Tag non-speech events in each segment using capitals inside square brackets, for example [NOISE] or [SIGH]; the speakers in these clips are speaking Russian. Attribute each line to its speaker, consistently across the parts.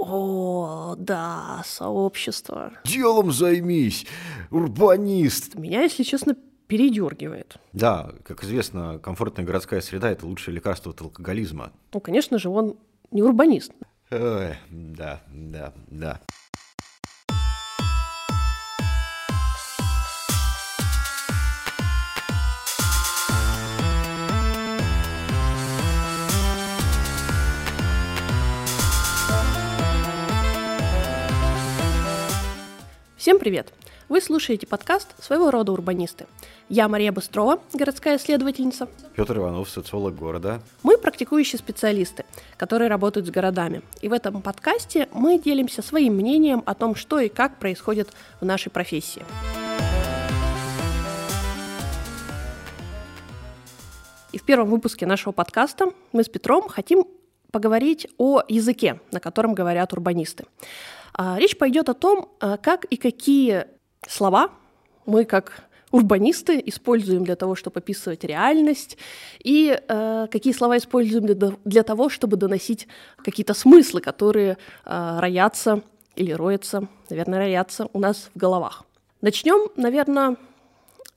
Speaker 1: О, да, сообщество.
Speaker 2: Делом займись, урбанист.
Speaker 1: Меня, если честно, передергивает.
Speaker 2: Да, как известно, комфортная городская среда – это лучшее лекарство от алкоголизма.
Speaker 1: Ну, конечно же, он не урбанист.
Speaker 2: Ой, да, да, да.
Speaker 1: Всем привет! Вы слушаете подкаст «Своего рода урбанисты». Я Мария Быстрова, городская исследовательница.
Speaker 2: Петр Иванов, социолог города.
Speaker 1: Мы практикующие специалисты, которые работают с городами. И в этом подкасте мы делимся своим мнением о том, что и как происходит в нашей профессии. И в первом выпуске нашего подкаста мы с Петром хотим поговорить о языке, на котором говорят урбанисты. А, речь пойдет о том, а, как и какие слова мы как урбанисты используем для того, чтобы описывать реальность, и э, какие слова используем для, для того, чтобы доносить какие-то смыслы, которые э, роятся или роятся, наверное, роятся у нас в головах. Начнем, наверное,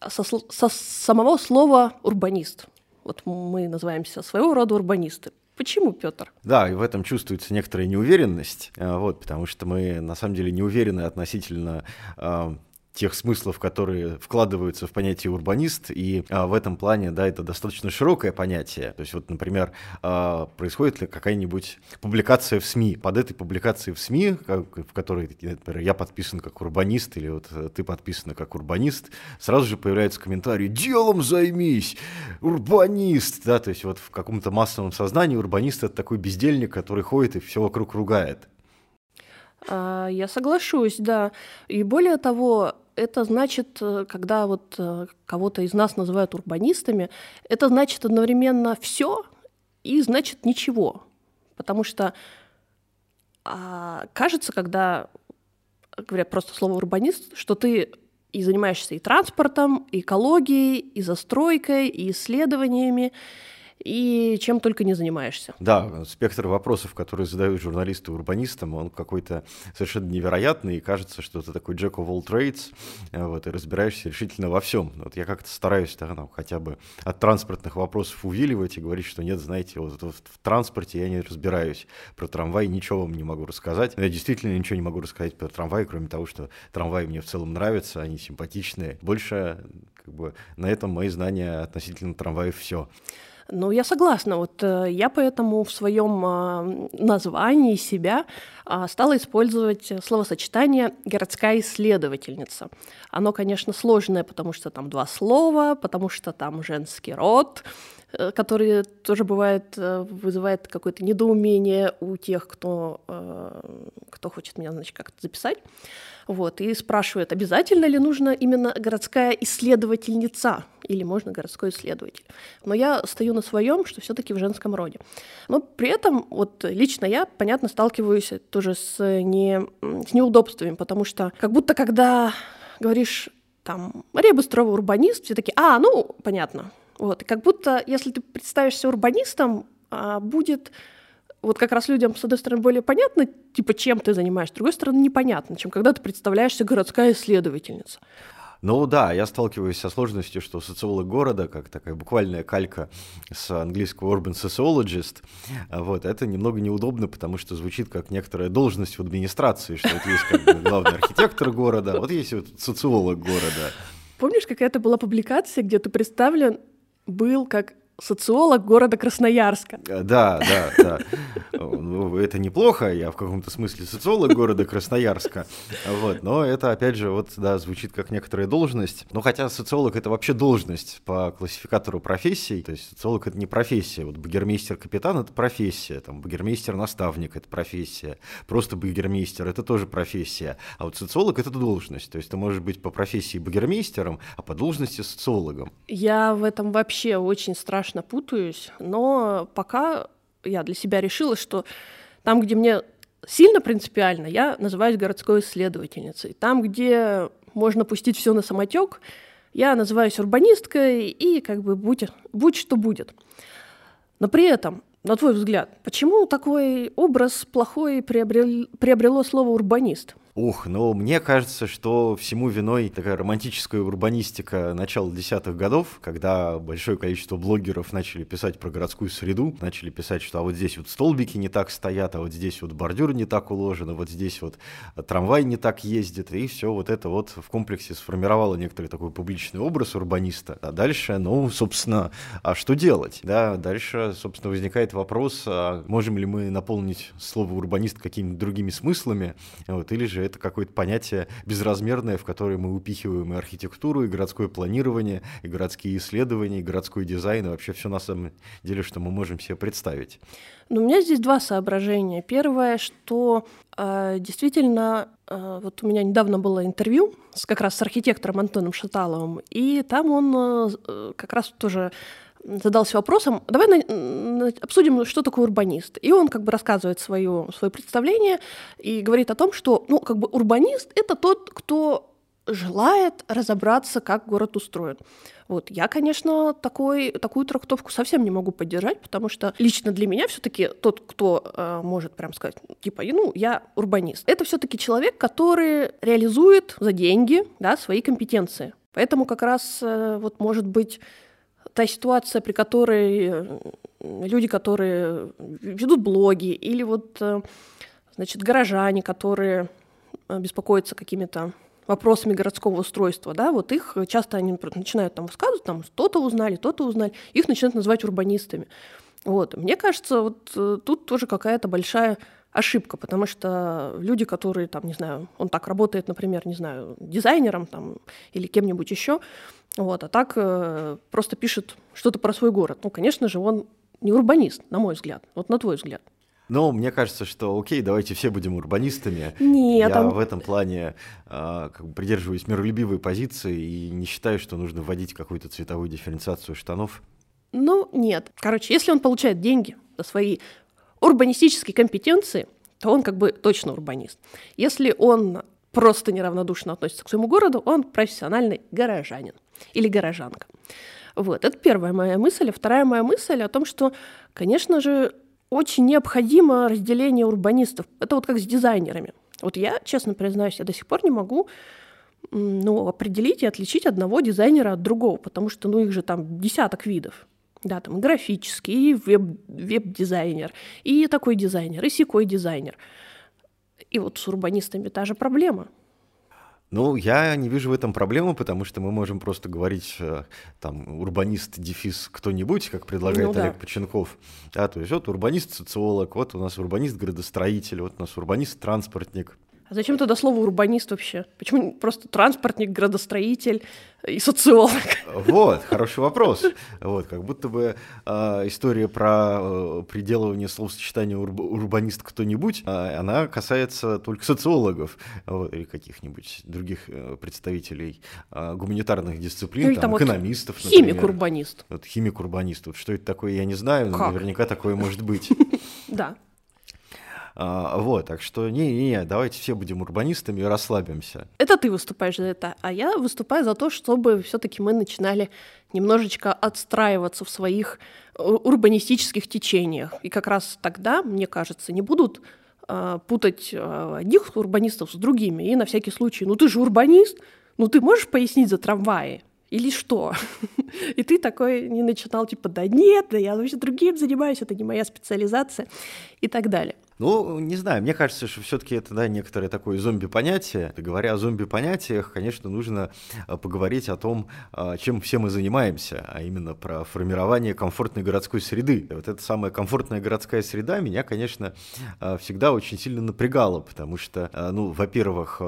Speaker 1: со, со самого слова урбанист. Вот мы называемся своего рода урбанисты. Почему, Петр?
Speaker 2: Да, и в этом чувствуется некоторая неуверенность, э, вот, потому что мы на самом деле не уверены относительно э, тех смыслов, которые вкладываются в понятие урбанист, и а, в этом плане, да, это достаточно широкое понятие. То есть вот, например, а, происходит ли какая-нибудь публикация в СМИ, под этой публикацией в СМИ, как, в которой, например, я подписан как урбанист, или вот ты подписана как урбанист, сразу же появляются комментарии «делом займись, урбанист», да, то есть вот в каком-то массовом сознании урбанист — это такой бездельник, который ходит и все вокруг ругает.
Speaker 1: А, я соглашусь, да. И более того, это значит, э, когда вот э, кого-то из нас называют урбанистами, это значит одновременно все и значит ничего. Потому что а, кажется, когда говорят просто слово урбанист, что ты и занимаешься и транспортом, и экологией, и застройкой, и исследованиями, и чем только не занимаешься.
Speaker 2: Да, спектр вопросов, которые задают журналисты урбанистам, он какой-то совершенно невероятный, и кажется, что ты такой Jack of all trades, э, вот, и разбираешься решительно во всем. Вот я как-то стараюсь да, ну, хотя бы от транспортных вопросов увиливать и говорить, что нет, знаете, вот, вот в транспорте я не разбираюсь, про трамвай ничего вам не могу рассказать. Я действительно ничего не могу рассказать про трамвай, кроме того, что трамваи мне в целом нравятся, они симпатичные. Больше как бы на этом мои знания относительно трамваев все.
Speaker 1: Ну, я согласна. Вот э, я поэтому в своем названии себя э, стала использовать словосочетание «городская исследовательница». Оно, конечно, сложное, потому что там два слова, потому что там женский род, э, который тоже бывает, э, вызывает какое-то недоумение у тех, кто, кто хочет меня, значит, как-то записать. Вот, и спрашивают, обязательно ли нужно именно городская исследовательница или можно городской исследователь. Но я стою на своем, что все-таки в женском роде. Но при этом вот лично я, понятно, сталкиваюсь тоже с, не, с неудобствами, потому что как будто когда говоришь там Мария Быстрова урбанист, все такие, а, ну, понятно. Вот, и как будто, если ты представишься урбанистом, а, будет вот как раз людям, с одной стороны, более понятно, типа, чем ты занимаешься, с другой стороны, непонятно, чем когда ты представляешься городская исследовательница.
Speaker 2: Ну да, я сталкиваюсь со сложностью, что социолог города, как такая буквальная калька с английского urban sociologist, вот, это немного неудобно, потому что звучит как некоторая должность в администрации, что вот есть как бы главный архитектор города, вот есть вот социолог города.
Speaker 1: Помнишь, какая-то была публикация, где ты представлен был как социолог города Красноярска.
Speaker 2: Э, да, да, да. Ну, это неплохо, я в каком-то смысле социолог города Красноярска, вот, но это, опять же, вот, да, звучит как некоторая должность, ну, хотя социолог — это вообще должность по классификатору профессий, то есть социолог — это не профессия, вот багермейстер-капитан — это профессия, там, багермейстер-наставник — это профессия, просто багермейстер — это тоже профессия, а вот социолог — это должность, то есть ты можешь быть по профессии багермейстером, а по должности социологом.
Speaker 1: Я в этом вообще очень страшно страшно путаюсь, но пока я для себя решила, что там, где мне сильно принципиально, я называюсь городской исследовательницей. Там, где можно пустить все на самотек, я называюсь урбанисткой и как бы будь, будь что будет. Но при этом на твой взгляд, почему такой образ плохой приобрел, приобрело слово урбанист?
Speaker 2: Ух, ну мне кажется, что всему виной такая романтическая урбанистика начала десятых годов, когда большое количество блогеров начали писать про городскую среду, начали писать, что а вот здесь вот столбики не так стоят, а вот здесь вот бордюр не так уложен, а вот здесь вот трамвай не так ездит, и все вот это вот в комплексе сформировало некоторый такой публичный образ урбаниста. А дальше, ну, собственно, а что делать? Да, дальше, собственно, возникает вопрос, а можем ли мы наполнить слово урбанист какими-то другими смыслами, вот, или же это какое-то понятие безразмерное, в которое мы упихиваем и архитектуру, и городское планирование, и городские исследования, и городской дизайн, и вообще все на самом деле, что мы можем себе представить.
Speaker 1: Ну, у меня здесь два соображения. Первое, что э, действительно, э, вот у меня недавно было интервью с, как раз с архитектором Антоном Шаталовым, и там он э, как раз тоже задался вопросом, давай на, на, обсудим, что такое урбанист. И он как бы рассказывает свое, свое представление и говорит о том, что ну, как бы урбанист — это тот, кто желает разобраться, как город устроен. Вот. Я, конечно, такой, такую трактовку совсем не могу поддержать, потому что лично для меня все-таки тот, кто э, может прям сказать, типа, ну, я урбанист, это все-таки человек, который реализует за деньги да, свои компетенции. Поэтому как раз э, вот может быть та ситуация, при которой э, люди, которые ведут блоги, или вот, э, значит, горожане, которые э, беспокоятся какими-то вопросами городского устройства, да, вот их часто они начинают там высказывать, там что-то узнали, то-то узнали, их начинают называть урбанистами. Вот. Мне кажется, вот тут тоже какая-то большая ошибка, потому что люди, которые там, не знаю, он так работает, например, не знаю, дизайнером там или кем-нибудь еще, вот, а так э, просто пишет что-то про свой город. Ну, конечно же, он не урбанист, на мой взгляд. Вот на твой взгляд.
Speaker 2: Но мне кажется, что окей, давайте все будем урбанистами.
Speaker 1: Нет,
Speaker 2: Я там... в этом плане э, как бы придерживаюсь миролюбивой позиции и не считаю, что нужно вводить какую-то цветовую дифференциацию штанов.
Speaker 1: Ну, нет. Короче, если он получает деньги за свои урбанистические компетенции, то он как бы точно урбанист. Если он просто неравнодушно относится к своему городу, он профессиональный горожанин или горожанка. Вот, это первая моя мысль. А вторая моя мысль о том, что, конечно же, очень необходимо разделение урбанистов. Это вот как с дизайнерами. Вот я, честно признаюсь, я до сих пор не могу ну, определить и отличить одного дизайнера от другого, потому что ну, их же там десяток видов. Да, там графический, веб-дизайнер, и такой дизайнер, и секой дизайнер. И вот с урбанистами та же проблема –
Speaker 2: ну, я не вижу в этом проблемы, потому что мы можем просто говорить, э, там, урбанист, дефис, кто-нибудь, как предлагает ну, Олег да. Поченков. Да, то есть вот урбанист-социолог, вот у нас урбанист-градостроитель, вот у нас урбанист-транспортник.
Speaker 1: А зачем тогда слово урбанист вообще? Почему просто транспортник, градостроитель и социолог?
Speaker 2: Вот, хороший вопрос. Вот, как будто бы э, история про э, приделывание словосочетания урб, урбанист кто-нибудь, э, она касается только социологов вот, или каких-нибудь других э, представителей э, гуманитарных дисциплин,
Speaker 1: ну,
Speaker 2: там,
Speaker 1: там
Speaker 2: экономистов,
Speaker 1: вот Химик-урбанист.
Speaker 2: Вот, химик-урбанист. Вот, что это такое, я не знаю, но как? наверняка такое может быть. [LAUGHS]
Speaker 1: Да.
Speaker 2: А, вот, так что не-не-не, давайте все будем урбанистами и расслабимся.
Speaker 1: Это ты выступаешь за это, а я выступаю за то, чтобы все-таки мы начинали немножечко отстраиваться в своих э, урбанистических течениях. И как раз тогда, мне кажется, не будут э, путать э, одних урбанистов с другими. И на всякий случай, ну ты же урбанист, ну ты можешь пояснить за трамваи? Или что? [LAUGHS] И ты такой не начинал, типа, да нет, да я вообще другим занимаюсь, это не моя специализация и так далее.
Speaker 2: Ну, не знаю, мне кажется, что все-таки это да, некоторое такое зомби-понятие. Говоря о зомби-понятиях, конечно, нужно а, поговорить о том, а, чем все мы занимаемся, а именно про формирование комфортной городской среды. Вот эта самая комфортная городская среда меня, конечно, а, всегда очень сильно напрягала, потому что, ну, во-первых,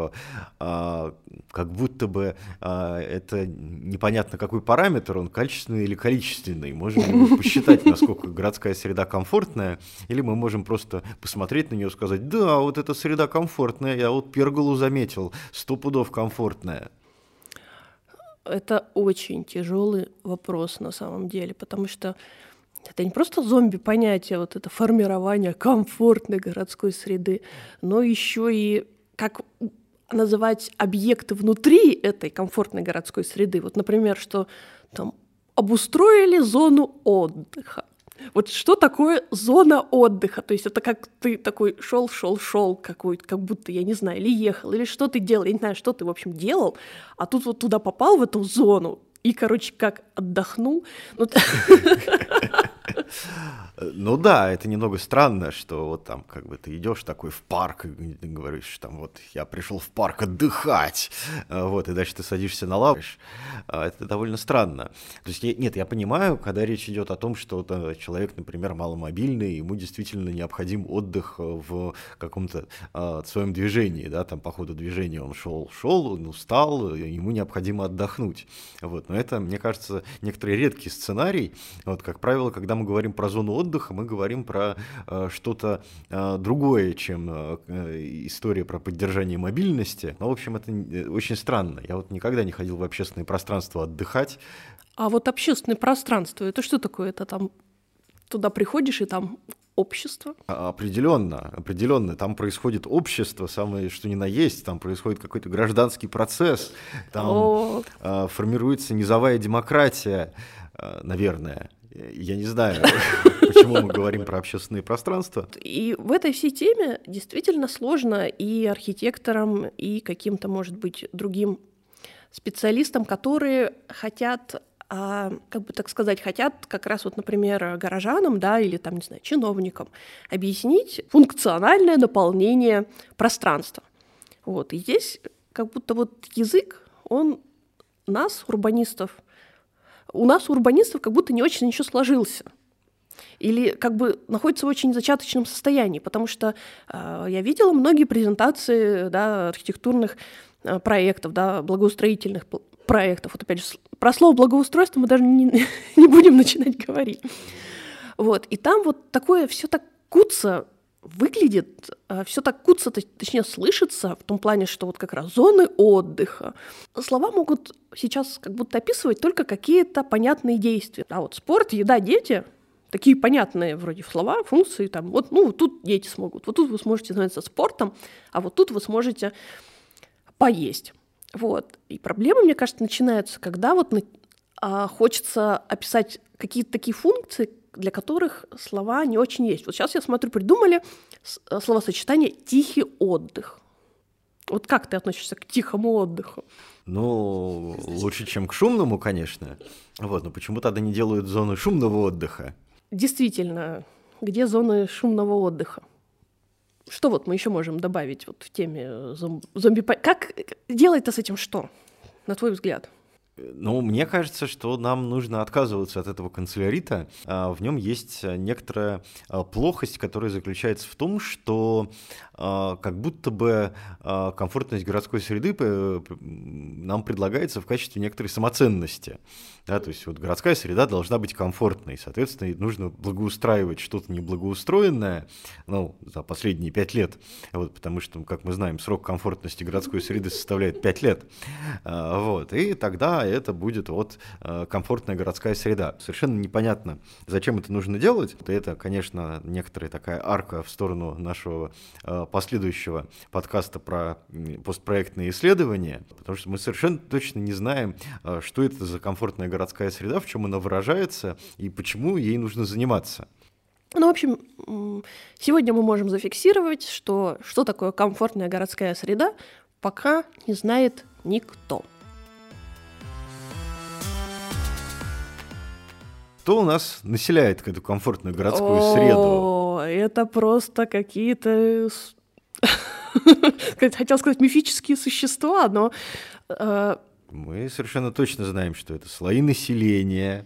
Speaker 2: как будто бы это непонятно какой параметр, он качественный или количественный. Можем посчитать, насколько городская среда комфортная, или мы можем просто посмотреть посмотреть на нее и сказать, да, вот эта среда комфортная, я вот перголу заметил, сто пудов комфортная.
Speaker 1: Это очень тяжелый вопрос на самом деле, потому что это не просто зомби-понятие, вот это формирование комфортной городской среды, но еще и как называть объекты внутри этой комфортной городской среды. Вот, например, что там обустроили зону отдыха. Вот что такое зона отдыха? То есть это как ты такой шел, шел, шел, какой, как будто, я не знаю, или ехал, или что ты делал, я не знаю, что ты, в общем, делал, а тут вот туда попал, в эту зону, и, короче, как отдохнул. Ну, [LAUGHS]
Speaker 2: ну да, это немного странно, что вот там как бы ты идешь такой в парк и говоришь, там вот я пришел в парк отдыхать, а, вот, и дальше ты садишься на лавку. А, это довольно странно. То есть нет, я понимаю, когда речь идет о том, что человек, например, маломобильный, ему действительно необходим отдых в каком-то а, своем движении, да, там по ходу движения он шел, шел, он устал, ему необходимо отдохнуть. Вот, но это, мне кажется, некоторый редкий сценарий. Вот, как правило, когда мы говорим про зону отдыха, мы говорим про э, что-то э, другое, чем э, история про поддержание мобильности. Но, в общем, это э, очень странно. Я вот никогда не ходил в общественное пространство отдыхать.
Speaker 1: А вот общественное пространство, это что такое? Это там туда приходишь и там общество?
Speaker 2: А, определенно, определенно. Там происходит общество, самое что ни на есть, там происходит какой-то гражданский процесс, там О. формируется низовая демократия, наверное. Я не знаю, [LAUGHS] почему мы говорим про общественные пространства.
Speaker 1: И в этой всей теме действительно сложно и архитекторам, и каким-то, может быть, другим специалистам, которые хотят а, как бы так сказать, хотят как раз вот, например, горожанам, да, или там, не знаю, чиновникам объяснить функциональное наполнение пространства. Вот, и здесь как будто вот язык, он нас, урбанистов, у нас, у урбанистов, как будто не очень еще сложился. Или как бы находится в очень зачаточном состоянии, потому что э, я видела многие презентации да, архитектурных э, проектов, да, благоустроительных проектов. Вот опять же, про слово благоустройство мы даже не, [LAUGHS] не будем начинать говорить. Вот. И там вот такое все так куца выглядит, э, все так куца, точнее, слышится в том плане, что вот как раз зоны отдыха. Слова могут сейчас как будто описывать только какие-то понятные действия. А вот спорт, еда, дети такие понятные вроде слова, функции, там, вот, ну, вот тут дети смогут, вот тут вы сможете заняться спортом, а вот тут вы сможете поесть. Вот. И проблемы, мне кажется, начинаются, когда вот а, хочется описать какие-то такие функции, для которых слова не очень есть. Вот сейчас я смотрю, придумали э, словосочетание «тихий отдых». Вот как ты относишься к тихому отдыху?
Speaker 2: Ну, лучше, чем к шумному, конечно. Вот, но почему тогда не делают зоны шумного отдыха?
Speaker 1: Действительно, где зоны шумного отдыха? Что вот мы еще можем добавить вот в теме зомби... Как делать-то с этим что, на твой взгляд?
Speaker 2: Ну, мне кажется, что нам нужно отказываться от этого канцелярита. А, в нем есть некоторая а, плохость, которая заключается в том, что а, как будто бы комфортность городской среды нам предлагается в качестве некоторой самоценности. Да, то есть вот городская среда должна быть комфортной, соответственно, нужно благоустраивать что-то неблагоустроенное, ну, за последние пять лет, вот, потому что, как мы знаем, срок комфортности городской среды составляет пять лет, вот, и тогда это будет вот комфортная городская среда. Совершенно непонятно, зачем это нужно делать. Это, конечно, некоторая такая арка в сторону нашего последующего подкаста про постпроектные исследования, потому что мы совершенно точно не знаем, что это за комфортная городская среда, в чем она выражается и почему ей нужно заниматься.
Speaker 1: Ну, в общем, сегодня мы можем зафиксировать, что что такое комфортная городская среда, пока не знает никто.
Speaker 2: Кто у нас населяет эту комфортную городскую О, среду?
Speaker 1: Это просто какие-то, [LAUGHS] хотел сказать, мифические существа, но
Speaker 2: э, мы совершенно точно знаем, что это слои населения.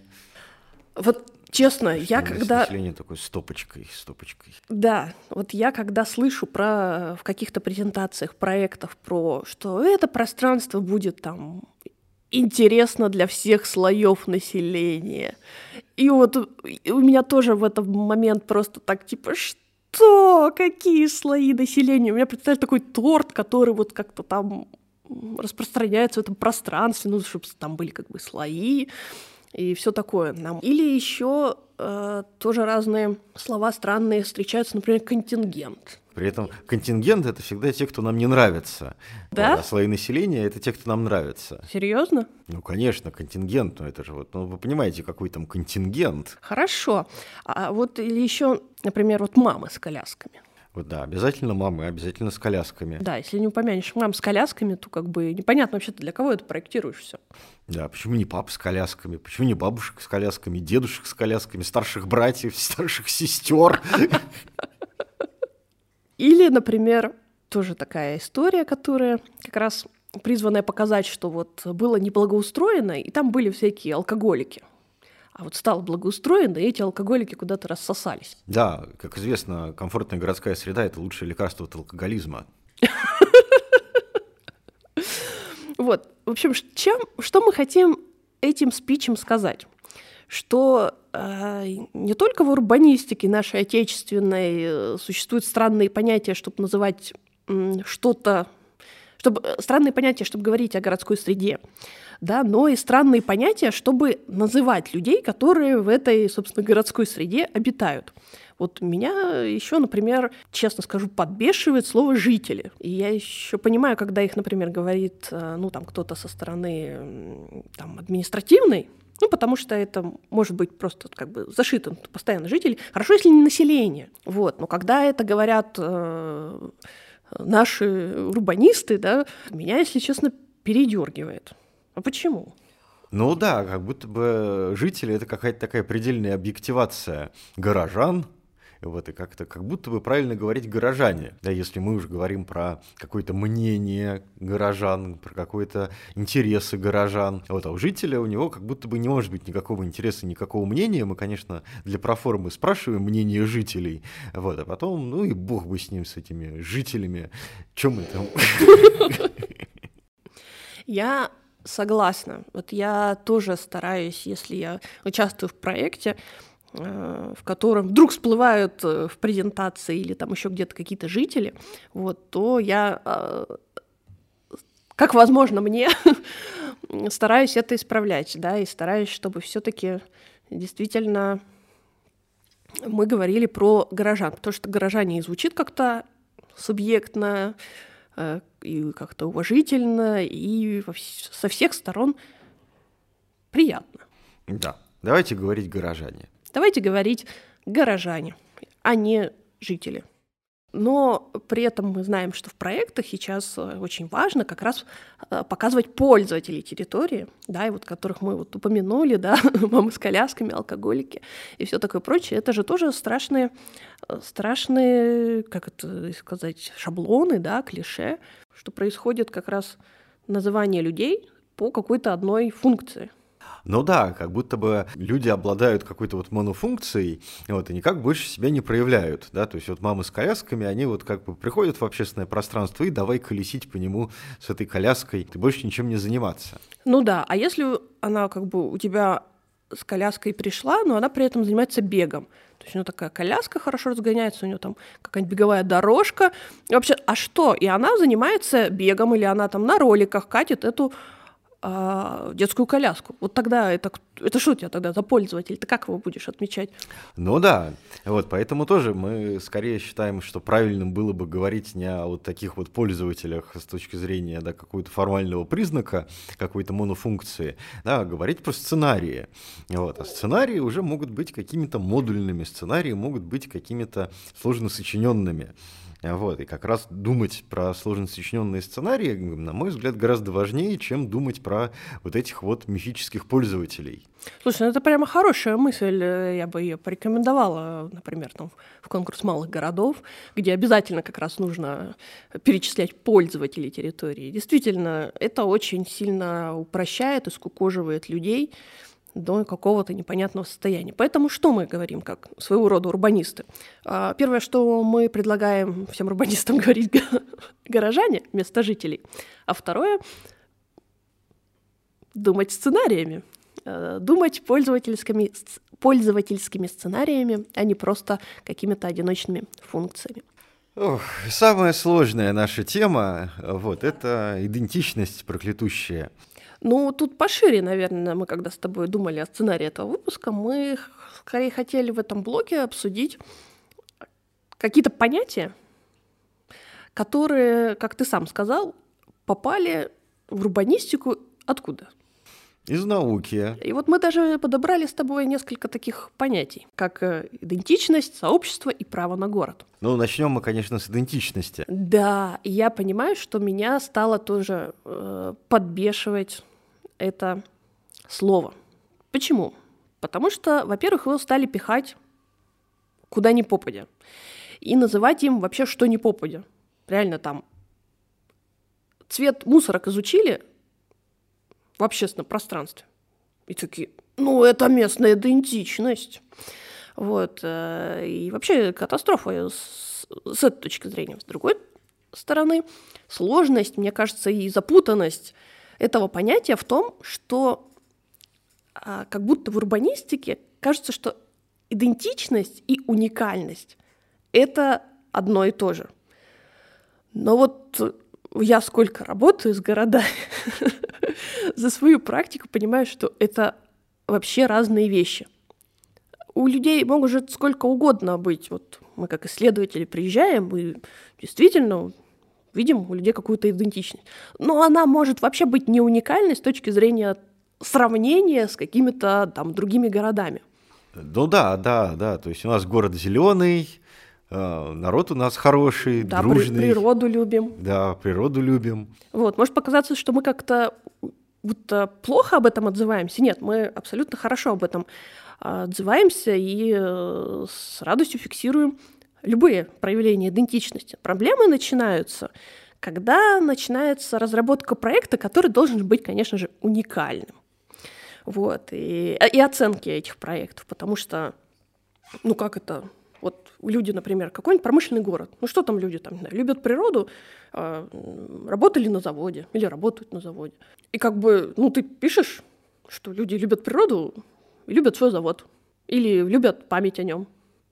Speaker 1: Вот честно, я когда...
Speaker 2: Население такой стопочкой, стопочкой.
Speaker 1: Да, вот я когда слышу про в каких-то презентациях проектов про, что это пространство будет там интересно для всех слоев населения. И вот у меня тоже в этот момент просто так типа, что? Какие слои населения? У меня представляется такой торт, который вот как-то там распространяется в этом пространстве, ну, чтобы там были как бы слои и все такое. Или еще э, тоже разные слова странные встречаются, например, контингент.
Speaker 2: При этом контингент это всегда те, кто нам не нравится.
Speaker 1: Да?
Speaker 2: Вот, а слои населения это те, кто нам нравится.
Speaker 1: Серьезно?
Speaker 2: Ну, конечно, контингент, но это же вот, ну, вы понимаете, какой там контингент.
Speaker 1: Хорошо. А вот или еще, например, вот мамы с колясками.
Speaker 2: Вот да, обязательно мамы, обязательно с колясками.
Speaker 1: Да, если не упомянешь мам с колясками, то как бы непонятно вообще для кого это проектируешь все.
Speaker 2: Да, почему не пап с колясками, почему не бабушек с колясками, дедушек с колясками, старших братьев, [LAUGHS] старших сестер?
Speaker 1: Или, например, тоже такая история, которая как раз призванная показать, что вот было неблагоустроено, и там были всякие алкоголики. А вот стало благоустроено, и эти алкоголики куда-то рассосались.
Speaker 2: Да, как известно, комфортная городская среда – это лучшее лекарство от алкоголизма. [LAUGHS]
Speaker 1: Вот, в общем, чем, что мы хотим этим спичем сказать? Что э, не только в урбанистике нашей отечественной э, существуют странные понятия, чтобы называть что-то, чтобы э, странные понятия, чтобы говорить о городской среде, да, но и странные понятия, чтобы называть людей, которые в этой, собственно, городской среде обитают. Вот меня еще, например, честно скажу, подбешивает слово «жители». И я еще понимаю, когда их, например, говорит, ну, там, кто-то со стороны там, административной, ну, потому что это может быть просто как бы зашито постоянно жителей. Хорошо, если не население. Вот. Но когда это говорят э, наши урбанисты, да, меня, если честно, передергивает. А почему?
Speaker 2: Ну да, как будто бы жители это какая-то такая предельная объективация горожан, вот, и как-то как будто бы правильно говорить горожане. Да, если мы уже говорим про какое-то мнение горожан, про какие-то интересы горожан. Вот, а у жителя у него как будто бы не может быть никакого интереса, никакого мнения. Мы, конечно, для проформы спрашиваем мнение жителей. Вот, а потом, ну и бог бы с ним, с этими жителями. Чем мы там?
Speaker 1: Я Согласна. Вот я тоже стараюсь, если я участвую в проекте, в котором вдруг всплывают э, в презентации или там еще где-то какие-то жители, вот, то я, э, как возможно мне, [LAUGHS] стараюсь это исправлять, да, и стараюсь, чтобы все-таки действительно мы говорили про горожан, потому что горожане звучит как-то субъектно, Э, и как-то уважительно, и со всех сторон приятно.
Speaker 2: Да. Давайте говорить горожане.
Speaker 1: Давайте говорить горожане, а не жители. Но при этом мы знаем, что в проектах сейчас э, очень важно как раз э, показывать пользователей территории, да, и вот которых мы вот упомянули, да, [LAUGHS] мамы с колясками, алкоголики и все такое прочее. Это же тоже страшные, э, страшные, как это сказать, шаблоны, да, клише, что происходит как раз называние людей по какой-то одной функции.
Speaker 2: Ну да, как будто бы люди обладают какой-то вот монофункцией, вот, и никак больше себя не проявляют, да, то есть вот мамы с колясками, они вот как бы приходят в общественное пространство и давай колесить по нему с этой коляской, ты больше ничем не заниматься.
Speaker 1: Ну да, а если она как бы у тебя с коляской пришла, но она при этом занимается бегом. То есть у нее такая коляска хорошо разгоняется, у нее там какая-нибудь беговая дорожка. И вообще, а что? И она занимается бегом, или она там на роликах катит эту а, детскую коляску. Вот тогда это, это что у тебя тогда за пользователь? Ты как его будешь отмечать?
Speaker 2: Ну да, вот поэтому тоже мы скорее считаем, что правильным было бы говорить не о вот таких вот пользователях с точки зрения да, какого-то формального признака, какой-то монофункции, да, а говорить про сценарии. Вот. А сценарии уже могут быть какими-то модульными, сценарии могут быть какими-то сложно сочиненными. Вот, и как раз думать про сложно сочиненные сценарии, на мой взгляд, гораздо важнее, чем думать про вот этих вот мифических пользователей.
Speaker 1: Слушай, ну это прямо хорошая мысль, э, я бы ее порекомендовала, например, там, в конкурс малых городов, где обязательно как раз нужно перечислять пользователей территории. Действительно, это очень сильно упрощает и скукоживает людей, до какого-то непонятного состояния. Поэтому что мы говорим как своего рода урбанисты? А, первое, что мы предлагаем всем урбанистам [LAUGHS] говорить горожане вместо жителей. А второе — думать сценариями, а, думать пользовательскими, пользовательскими сценариями, а не просто какими-то одиночными функциями.
Speaker 2: Ох, самая сложная наша тема вот, — это идентичность проклятущая.
Speaker 1: Ну, тут пошире, наверное, мы когда с тобой думали о сценарии этого выпуска, мы скорее хотели в этом блоке обсудить какие-то понятия, которые, как ты сам сказал, попали в урбанистику откуда?
Speaker 2: Из науки.
Speaker 1: И вот мы даже подобрали с тобой несколько таких понятий, как э, идентичность, сообщество и право на город.
Speaker 2: Ну, начнем мы, конечно, с идентичности.
Speaker 1: Да, я понимаю, что меня стало тоже э, подбешивать это слово. Почему? Потому что, во-первых, его стали пихать куда ни попадя. И называть им вообще что ни попадя. Реально там цвет мусорок изучили, в общественном пространстве. И такие, ну, это местная идентичность. Вот. Э, и вообще катастрофа с, с этой точки зрения. С другой стороны, сложность, мне кажется, и запутанность этого понятия в том, что а, как будто в урбанистике кажется, что идентичность и уникальность — это одно и то же. Но вот я сколько работаю с городами, [LAUGHS] за свою практику понимаю, что это вообще разные вещи. У людей может сколько угодно быть. Вот мы как исследователи приезжаем и действительно видим у людей какую-то идентичность. Но она может вообще быть не уникальной с точки зрения сравнения с какими-то там другими городами.
Speaker 2: Ну да, да, да. То есть у нас город зеленый, э, народ у нас хороший,
Speaker 1: да,
Speaker 2: дружный.
Speaker 1: природу любим.
Speaker 2: Да, природу любим.
Speaker 1: Вот, может показаться, что мы как-то будто плохо об этом отзываемся. Нет, мы абсолютно хорошо об этом а, отзываемся и э, с радостью фиксируем любые проявления идентичности. Проблемы начинаются, когда начинается разработка проекта, который должен быть, конечно же, уникальным. Вот, и, и оценки этих проектов, потому что, ну как это, вот люди, например, какой-нибудь промышленный город, ну что там люди там, любят природу, а, работали на заводе или работают на заводе. И как бы, ну ты пишешь, что люди любят природу, любят свой завод или любят память о нем.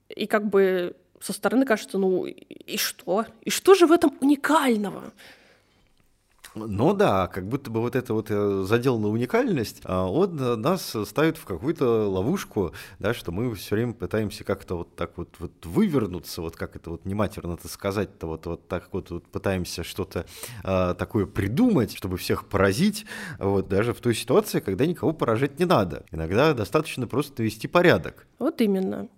Speaker 1: И как бы со стороны кажется, ну и что? И что же в этом уникального?
Speaker 2: Ну да, как будто бы вот эта вот э, задел на уникальность, а, он э, нас ставит в какую-то ловушку, да, что мы все время пытаемся как-то вот так вот, вот вывернуться, вот как это вот нематерно-то сказать-то, вот, вот так вот, вот пытаемся что-то а, такое придумать, чтобы всех поразить, вот даже в той ситуации, когда никого поражать не надо. Иногда достаточно просто навести порядок.
Speaker 1: Вот именно.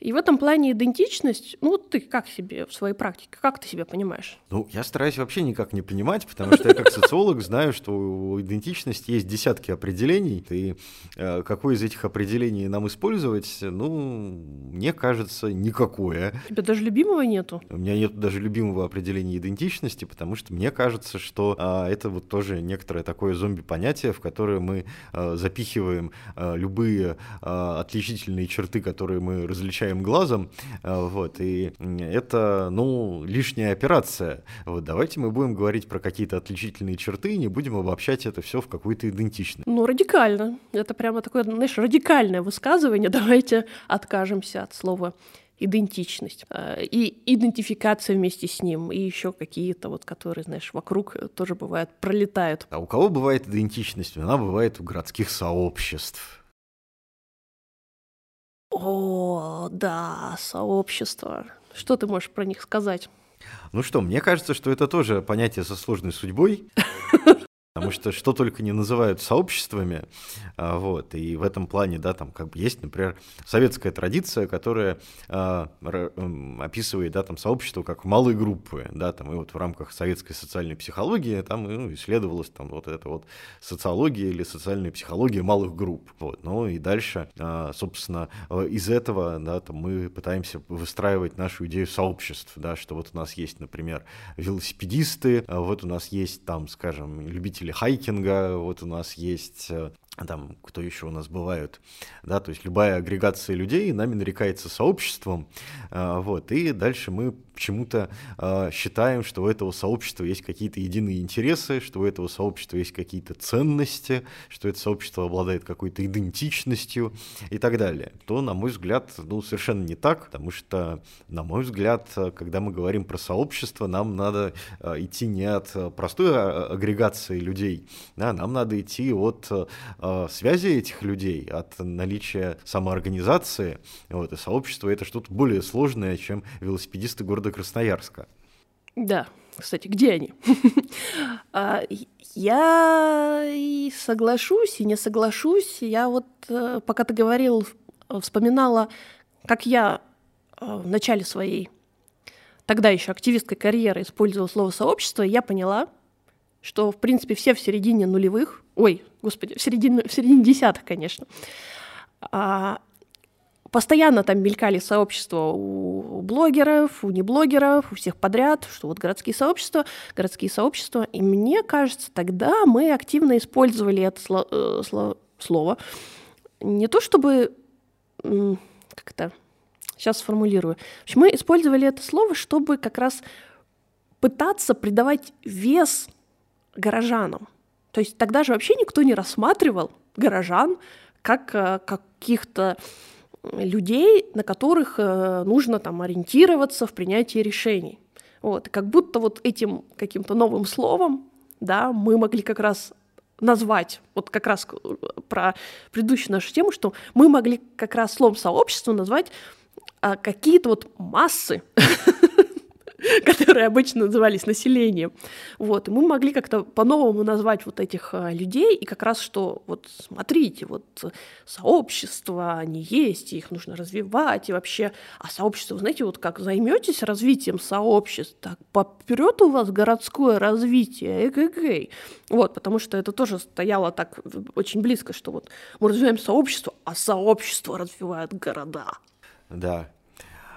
Speaker 1: И в этом плане идентичность, ну ты как себе в своей практике, как ты себя понимаешь?
Speaker 2: Ну, я стараюсь вообще никак не понимать, потому что я как социолог знаю, что у идентичности есть десятки определений, и э, какое из этих определений нам использовать, ну, мне кажется, никакое.
Speaker 1: У тебя даже любимого нету?
Speaker 2: У меня нет даже любимого определения идентичности, потому что мне кажется, что э, это вот тоже некоторое такое зомби-понятие, в которое мы э, запихиваем э, любые э, отличительные черты, которые мы различаем краем глазом, э, вот, и это, ну, лишняя операция. Вот, давайте мы будем говорить про какие-то отличительные черты и не будем обобщать это все в какую-то идентичность.
Speaker 1: Ну, радикально. Это прямо такое, знаешь, радикальное высказывание. [LAUGHS] Давайте откажемся от слова идентичность э, и идентификация вместе с ним, и еще какие-то вот, которые, знаешь, вокруг тоже бывают, пролетают.
Speaker 2: А у кого бывает идентичность? Она бывает у городских сообществ
Speaker 1: о, да, сообщество. Что ты можешь про них сказать?
Speaker 2: Ну что, мне кажется, что это тоже понятие со сложной судьбой. [LAUGHS] Потому что что только не называют сообществами, а, вот, и в этом плане, да, там как бы есть, например, советская традиция, которая а, описывает, да, там сообщество как малые группы, да, там и вот в рамках советской социальной психологии там ну, исследовалась там вот эта вот социология или социальная психология малых групп, вот, ну и дальше, а, собственно, из этого, да, там мы пытаемся выстраивать нашу идею сообществ, да, что вот у нас есть, например, велосипедисты, вот у нас есть там, скажем, любители любители хайкинга, вот у нас есть там, кто еще у нас бывают, да, то есть любая агрегация людей нами нарекается сообществом, э, вот, и дальше мы почему-то э, считаем, что у этого сообщества есть какие-то единые интересы, что у этого сообщества есть какие-то ценности, что это сообщество обладает какой-то идентичностью и так далее. То, на мой взгляд, ну, совершенно не так, потому что, на мой взгляд, когда мы говорим про сообщество, нам надо э, идти не от простой а, агрегации людей, да, нам надо идти от э, связи этих людей, от наличия самоорганизации, вот, и сообщество это что-то более сложное, чем велосипедисты города Красноярска.
Speaker 1: Да, Кстати, где они? [LAUGHS] А, я и соглашусь, и не соглашусь. Я вот, э, пока ты говорил, вспоминала, как я э, в начале своей тогда еще активистской карьеры использовала слово «сообщество», и я поняла, что, в принципе, все в середине нулевых, ой, господи, в середине, в середине десятых, конечно, а, постоянно там мелькали сообщества у блогеров, у неблогеров, у всех подряд, что вот городские сообщества, городские сообщества. И мне кажется, тогда мы активно использовали это сло- э, сло- слово. Не то чтобы как то сейчас сформулирую. В общем, мы использовали это слово, чтобы как раз пытаться придавать вес горожанам. То есть тогда же вообще никто не рассматривал горожан как э, каких-то людей, на которых э, нужно там ориентироваться в принятии решений. Вот. Как будто вот этим каким-то новым словом да, мы могли как раз назвать, вот как раз э, про предыдущую нашу тему, что мы могли как раз словом сообщества назвать а, какие-то вот массы, [LAUGHS] [LAUGHS] которые обычно назывались населением. Вот. И мы могли как-то по-новому назвать вот этих а, людей, и как раз что, вот смотрите, вот сообщества, они есть, и их нужно развивать, и вообще, а сообщество, знаете, вот как займетесь развитием сообществ, так поперет у вас городское развитие, эгэгэй. Вот, потому что это тоже стояло так очень близко, что вот мы развиваем сообщество, а сообщество развивает города.
Speaker 2: Да,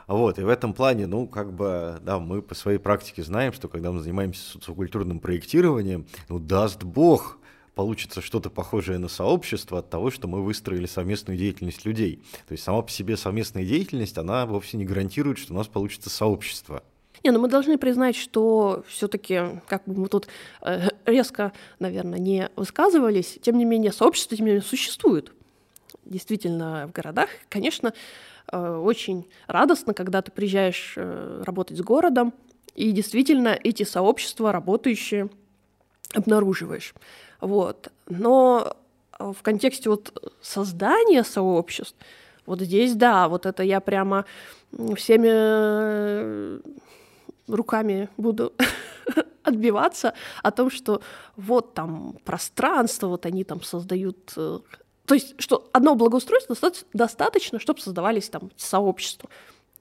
Speaker 2: вот, и в этом плане, ну, как бы, да, мы по своей практике знаем, что когда мы занимаемся социокультурным проектированием, ну, даст бог, получится что-то похожее на сообщество от того, что мы выстроили совместную деятельность людей. То есть сама по себе совместная деятельность, она вовсе не гарантирует, что у нас получится сообщество.
Speaker 1: Не, ну мы должны признать, что все-таки, как бы мы тут э, резко, наверное, не высказывались, тем не менее, сообщество тем не менее существует. Действительно, в городах, конечно, очень радостно, когда ты приезжаешь э, работать с городом, и действительно эти сообщества работающие обнаруживаешь. Вот. Но э, в контексте вот создания сообществ, вот здесь, да, вот это я прямо всеми руками буду [LAUGHS] отбиваться о том, что вот там пространство, вот они там создают то есть, что одно благоустройство достаточно, чтобы создавались там сообщества.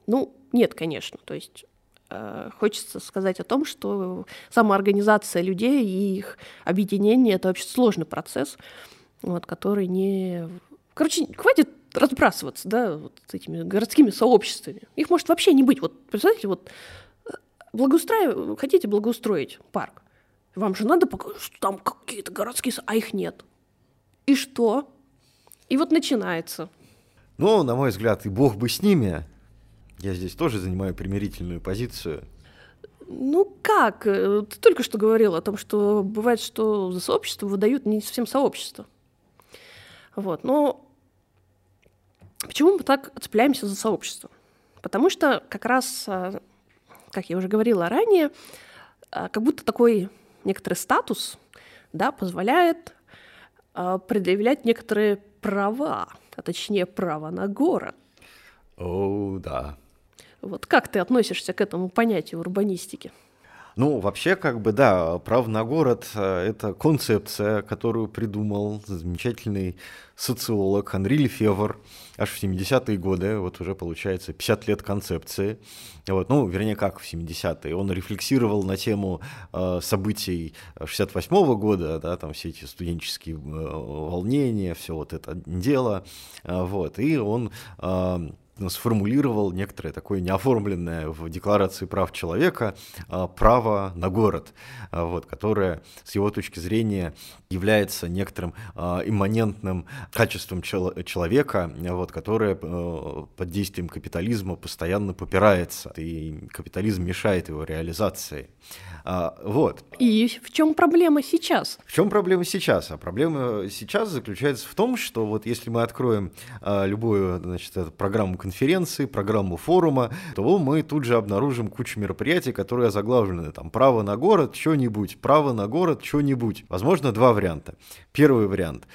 Speaker 1: Ну, нет, конечно. То есть э, хочется сказать о том, что самоорганизация людей и их объединение — это вообще сложный процесс, вот, который не... Короче, хватит разбрасываться, да, вот этими городскими сообществами. Их может вообще не быть. Вот, представляете, вот э, благоустраив... хотите благоустроить парк, вам же надо показать, что там какие-то городские, а их нет. И что? И вот начинается.
Speaker 2: Ну, на мой взгляд, и бог бы с ними. Я здесь тоже занимаю примирительную позицию.
Speaker 1: Ну как? Ты только что говорил о том, что бывает, что за сообщество выдают не совсем сообщество. Вот, но почему мы так цепляемся за сообщество? Потому что как раз, а, как я уже говорила ранее, а, как будто такой некоторый статус да, позволяет а, предъявлять некоторые права, а точнее право на город.
Speaker 2: О, да.
Speaker 1: Вот как ты относишься к этому понятию урбанистики?
Speaker 2: Ну, вообще, как бы, да, право на город это концепция, которую придумал замечательный социолог Анри Лефевр аж в 70-е годы, вот уже получается 50 лет концепции. Вот, ну, вернее, как в 70-е. Он рефлексировал на тему э, событий 68 -го года, да, там все эти студенческие э, волнения, все вот это дело, э, вот, и он э, сформулировал некоторое такое неоформленное в Декларации прав человека а, право на город, а, вот, которое с его точки зрения является некоторым а, имманентным качеством человека, вот, которое под действием капитализма постоянно попирается, и капитализм мешает его реализации. Вот.
Speaker 1: И в чем проблема сейчас?
Speaker 2: В чем проблема сейчас? А проблема сейчас заключается в том, что вот если мы откроем любую значит, программу конференции, программу форума, то мы тут же обнаружим кучу мероприятий, которые заглавлены там «Право на город», что-нибудь, «Право на город», что-нибудь. Возможно, два варианта. Первый вариант.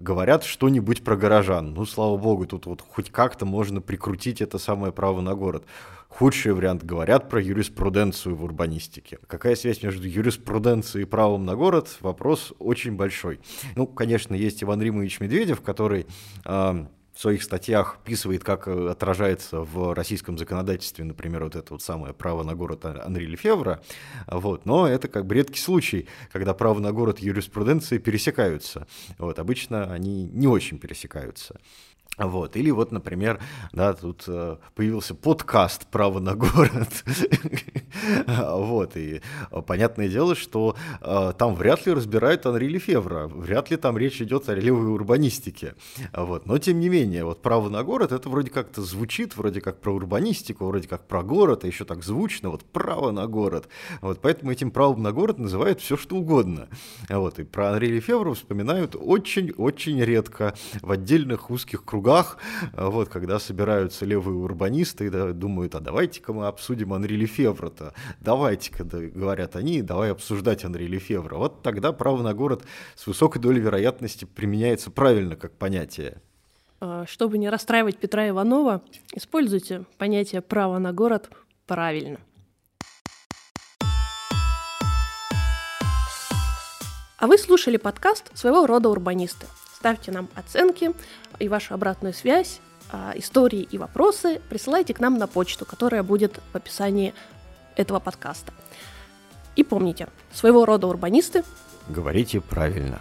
Speaker 2: Говорят что-нибудь про горожан. Ну, слава богу, тут вот хоть как-то можно прикрутить это самое право на город. Худший вариант говорят про юриспруденцию в урбанистике. Какая связь между юриспруденцией и правом на город? Вопрос очень большой. Ну, конечно, есть Иван Римович Медведев, который э, в своих статьях описывает, как э, отражается в российском законодательстве, например, вот это вот самое право на город Анри Лефевра, вот, но это как бы редкий случай, когда право на город и юриспруденция пересекаются. Вот, обычно они не очень пересекаются. Вот. Или вот, например, да, тут э, появился подкаст «Право на город». [LAUGHS] вот. И э, понятное дело, что э, там вряд ли разбирают Анри Лефевра, вряд ли там речь идет о левой урбанистике. Вот. Но, тем не менее, вот «Право на город» — это вроде как-то звучит, вроде как про урбанистику, вроде как про город, а еще так звучно, вот «Право на город». Вот. Поэтому этим правом на город называют все, что угодно. Вот. И про Анри Лефевра вспоминают очень-очень редко в отдельных узких кругах кругах, вот, когда собираются левые урбанисты да, думают, а давайте-ка мы обсудим Анри Лефевра-то, давайте-ка, да, говорят они, давай обсуждать Анри Лефевра. Вот тогда право на город с высокой долей вероятности применяется правильно как понятие.
Speaker 1: А, чтобы не расстраивать Петра Иванова, используйте понятие «право на город» правильно. А вы слушали подкаст своего рода урбанисты. Ставьте нам оценки и вашу обратную связь, а, истории и вопросы присылайте к нам на почту, которая будет в описании этого подкаста. И помните, своего рода урбанисты
Speaker 2: говорите правильно.